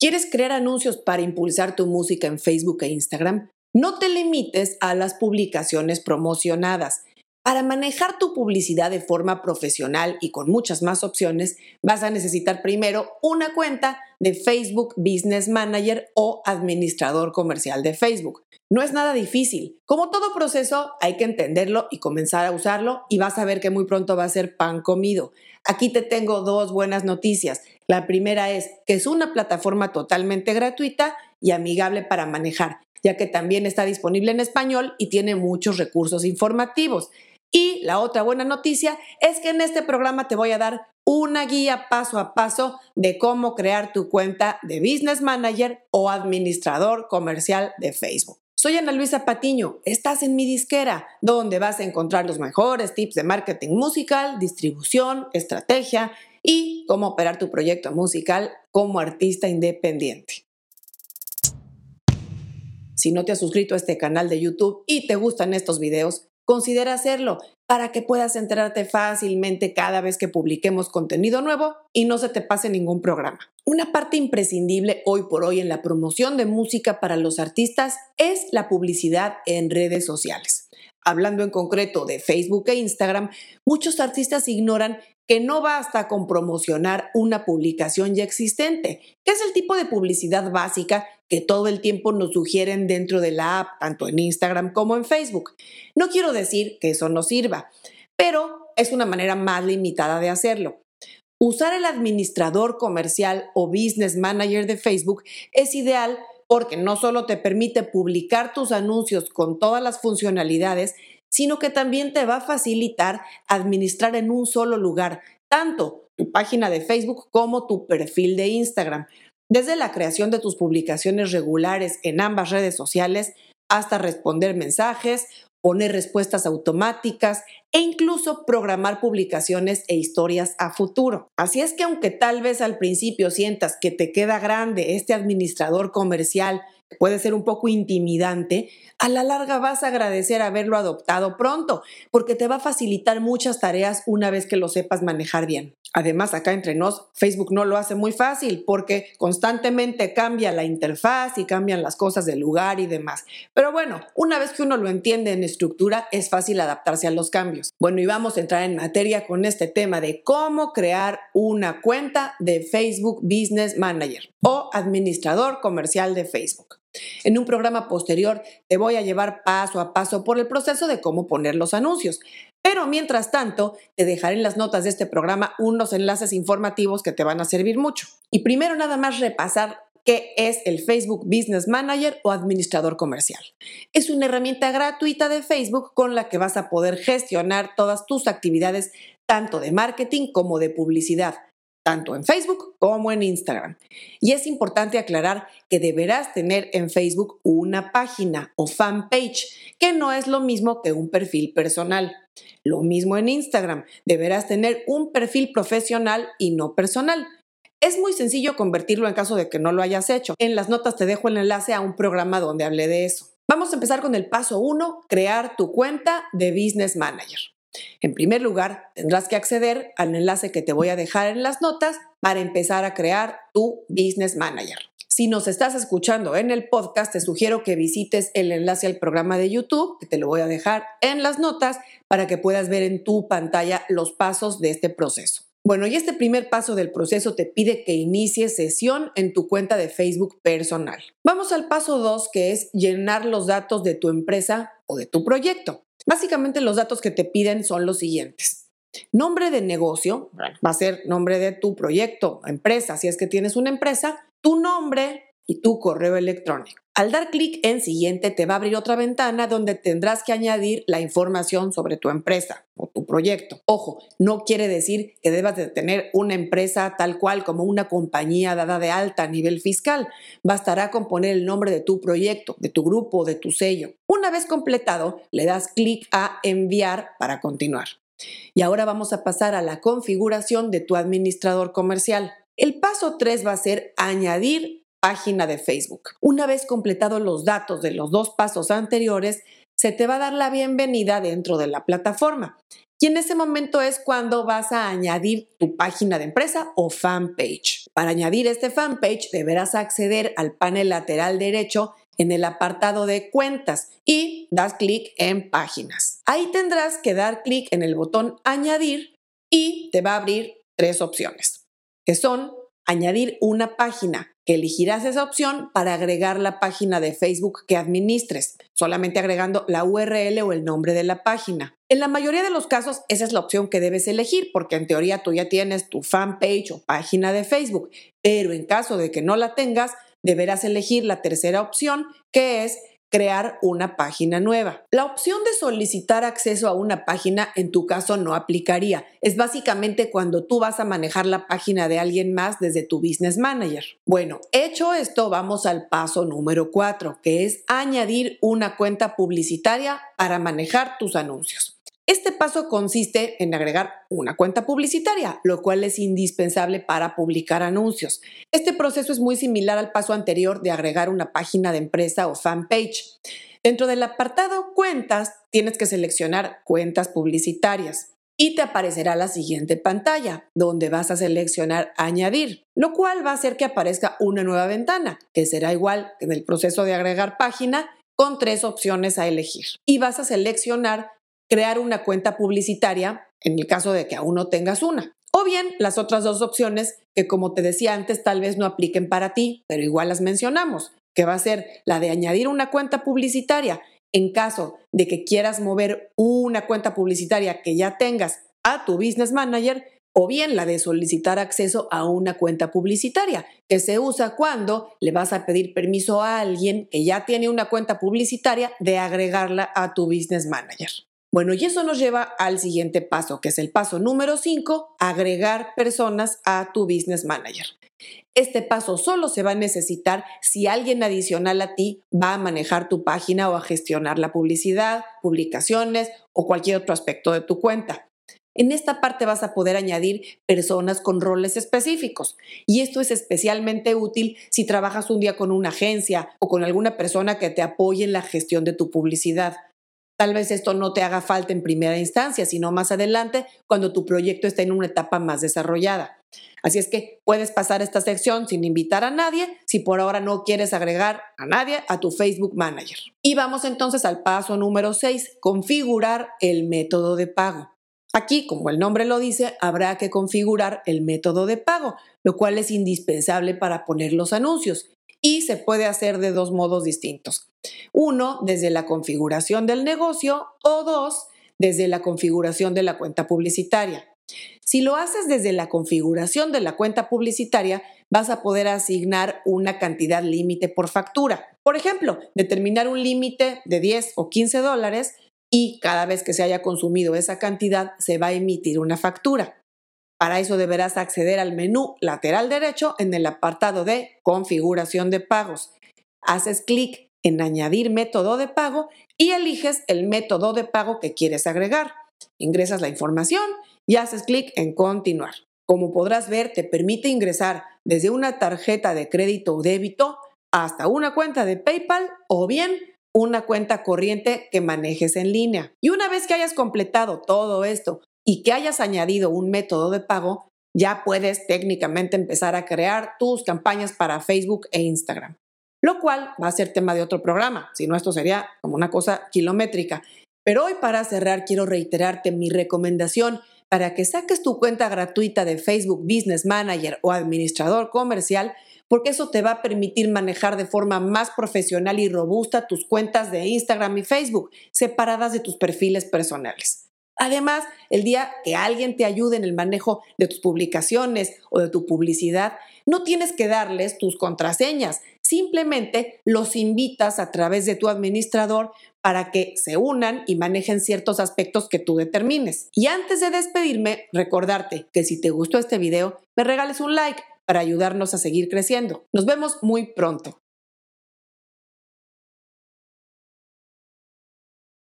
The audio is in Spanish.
¿Quieres crear anuncios para impulsar tu música en Facebook e Instagram? No te limites a las publicaciones promocionadas. Para manejar tu publicidad de forma profesional y con muchas más opciones, vas a necesitar primero una cuenta de Facebook Business Manager o administrador comercial de Facebook. No es nada difícil. Como todo proceso, hay que entenderlo y comenzar a usarlo y vas a ver que muy pronto va a ser pan comido. Aquí te tengo dos buenas noticias. La primera es que es una plataforma totalmente gratuita y amigable para manejar, ya que también está disponible en español y tiene muchos recursos informativos. Y la otra buena noticia es que en este programa te voy a dar una guía paso a paso de cómo crear tu cuenta de Business Manager o administrador comercial de Facebook. Soy Ana Luisa Patiño, estás en mi disquera, donde vas a encontrar los mejores tips de marketing musical, distribución, estrategia y cómo operar tu proyecto musical como artista independiente. Si no te has suscrito a este canal de YouTube y te gustan estos videos, considera hacerlo para que puedas enterarte fácilmente cada vez que publiquemos contenido nuevo y no se te pase ningún programa. Una parte imprescindible hoy por hoy en la promoción de música para los artistas es la publicidad en redes sociales. Hablando en concreto de Facebook e Instagram, muchos artistas ignoran que no basta con promocionar una publicación ya existente, que es el tipo de publicidad básica que todo el tiempo nos sugieren dentro de la app, tanto en Instagram como en Facebook. No quiero decir que eso no sirva, pero es una manera más limitada de hacerlo. Usar el administrador comercial o business manager de Facebook es ideal porque no solo te permite publicar tus anuncios con todas las funcionalidades, sino que también te va a facilitar administrar en un solo lugar tanto tu página de Facebook como tu perfil de Instagram, desde la creación de tus publicaciones regulares en ambas redes sociales hasta responder mensajes, poner respuestas automáticas e incluso programar publicaciones e historias a futuro. Así es que aunque tal vez al principio sientas que te queda grande este administrador comercial puede ser un poco intimidante, a la larga vas a agradecer haberlo adoptado pronto, porque te va a facilitar muchas tareas una vez que lo sepas manejar bien. Además, acá entre nos, Facebook no lo hace muy fácil porque constantemente cambia la interfaz y cambian las cosas del lugar y demás. Pero bueno, una vez que uno lo entiende en estructura, es fácil adaptarse a los cambios. Bueno, y vamos a entrar en materia con este tema de cómo crear una cuenta de Facebook Business Manager o administrador comercial de Facebook. En un programa posterior te voy a llevar paso a paso por el proceso de cómo poner los anuncios. Pero mientras tanto, te dejaré en las notas de este programa unos enlaces informativos que te van a servir mucho. Y primero nada más repasar qué es el Facebook Business Manager o administrador comercial. Es una herramienta gratuita de Facebook con la que vas a poder gestionar todas tus actividades tanto de marketing como de publicidad tanto en Facebook como en Instagram. Y es importante aclarar que deberás tener en Facebook una página o fanpage, que no es lo mismo que un perfil personal. Lo mismo en Instagram, deberás tener un perfil profesional y no personal. Es muy sencillo convertirlo en caso de que no lo hayas hecho. En las notas te dejo el enlace a un programa donde hablé de eso. Vamos a empezar con el paso 1, crear tu cuenta de Business Manager. En primer lugar, tendrás que acceder al enlace que te voy a dejar en las notas para empezar a crear tu Business Manager. Si nos estás escuchando en el podcast, te sugiero que visites el enlace al programa de YouTube, que te lo voy a dejar en las notas para que puedas ver en tu pantalla los pasos de este proceso. Bueno, y este primer paso del proceso te pide que inicies sesión en tu cuenta de Facebook personal. Vamos al paso 2, que es llenar los datos de tu empresa o de tu proyecto. Básicamente los datos que te piden son los siguientes. Nombre de negocio, va a ser nombre de tu proyecto, empresa, si es que tienes una empresa, tu nombre y tu correo electrónico. Al dar clic en siguiente te va a abrir otra ventana donde tendrás que añadir la información sobre tu empresa o tu proyecto. Ojo, no quiere decir que debas de tener una empresa tal cual como una compañía dada de alta a nivel fiscal. Bastará con poner el nombre de tu proyecto, de tu grupo, de tu sello. Una vez completado, le das clic a enviar para continuar. Y ahora vamos a pasar a la configuración de tu administrador comercial. El paso 3 va a ser añadir página de Facebook. Una vez completados los datos de los dos pasos anteriores, se te va a dar la bienvenida dentro de la plataforma. Y en ese momento es cuando vas a añadir tu página de empresa o fanpage. Para añadir este fanpage deberás acceder al panel lateral derecho en el apartado de cuentas y das clic en páginas. Ahí tendrás que dar clic en el botón añadir y te va a abrir tres opciones, que son añadir una página, que elegirás esa opción para agregar la página de Facebook que administres, solamente agregando la URL o el nombre de la página. En la mayoría de los casos, esa es la opción que debes elegir, porque en teoría tú ya tienes tu fanpage o página de Facebook, pero en caso de que no la tengas, deberás elegir la tercera opción, que es crear una página nueva. La opción de solicitar acceso a una página en tu caso no aplicaría. Es básicamente cuando tú vas a manejar la página de alguien más desde tu Business Manager. Bueno, hecho esto, vamos al paso número 4, que es añadir una cuenta publicitaria para manejar tus anuncios. Este paso consiste en agregar una cuenta publicitaria, lo cual es indispensable para publicar anuncios. Este proceso es muy similar al paso anterior de agregar una página de empresa o fanpage. Dentro del apartado Cuentas, tienes que seleccionar Cuentas publicitarias y te aparecerá la siguiente pantalla, donde vas a seleccionar Añadir, lo cual va a hacer que aparezca una nueva ventana, que será igual que en el proceso de agregar página, con tres opciones a elegir. Y vas a seleccionar crear una cuenta publicitaria en el caso de que aún no tengas una. O bien las otras dos opciones que como te decía antes tal vez no apliquen para ti, pero igual las mencionamos, que va a ser la de añadir una cuenta publicitaria en caso de que quieras mover una cuenta publicitaria que ya tengas a tu business manager o bien la de solicitar acceso a una cuenta publicitaria, que se usa cuando le vas a pedir permiso a alguien que ya tiene una cuenta publicitaria de agregarla a tu business manager. Bueno, y eso nos lleva al siguiente paso, que es el paso número 5, agregar personas a tu business manager. Este paso solo se va a necesitar si alguien adicional a ti va a manejar tu página o a gestionar la publicidad, publicaciones o cualquier otro aspecto de tu cuenta. En esta parte vas a poder añadir personas con roles específicos y esto es especialmente útil si trabajas un día con una agencia o con alguna persona que te apoye en la gestión de tu publicidad. Tal vez esto no te haga falta en primera instancia, sino más adelante cuando tu proyecto esté en una etapa más desarrollada. Así es que puedes pasar esta sección sin invitar a nadie si por ahora no quieres agregar a nadie a tu Facebook Manager. Y vamos entonces al paso número 6, configurar el método de pago. Aquí, como el nombre lo dice, habrá que configurar el método de pago, lo cual es indispensable para poner los anuncios y se puede hacer de dos modos distintos. Uno, desde la configuración del negocio o dos, desde la configuración de la cuenta publicitaria. Si lo haces desde la configuración de la cuenta publicitaria, vas a poder asignar una cantidad límite por factura. Por ejemplo, determinar un límite de 10 o 15 dólares y cada vez que se haya consumido esa cantidad se va a emitir una factura. Para eso deberás acceder al menú lateral derecho en el apartado de Configuración de pagos. Haces clic en Añadir método de pago y eliges el método de pago que quieres agregar. Ingresas la información y haces clic en Continuar. Como podrás ver, te permite ingresar desde una tarjeta de crédito o débito hasta una cuenta de PayPal o bien una cuenta corriente que manejes en línea. Y una vez que hayas completado todo esto y que hayas añadido un método de pago, ya puedes técnicamente empezar a crear tus campañas para Facebook e Instagram. Lo cual va a ser tema de otro programa, si no esto sería como una cosa kilométrica. Pero hoy para cerrar quiero reiterarte mi recomendación para que saques tu cuenta gratuita de Facebook Business Manager o administrador comercial, porque eso te va a permitir manejar de forma más profesional y robusta tus cuentas de Instagram y Facebook, separadas de tus perfiles personales. Además, el día que alguien te ayude en el manejo de tus publicaciones o de tu publicidad, no tienes que darles tus contraseñas, simplemente los invitas a través de tu administrador para que se unan y manejen ciertos aspectos que tú determines. Y antes de despedirme, recordarte que si te gustó este video, me regales un like para ayudarnos a seguir creciendo. Nos vemos muy pronto.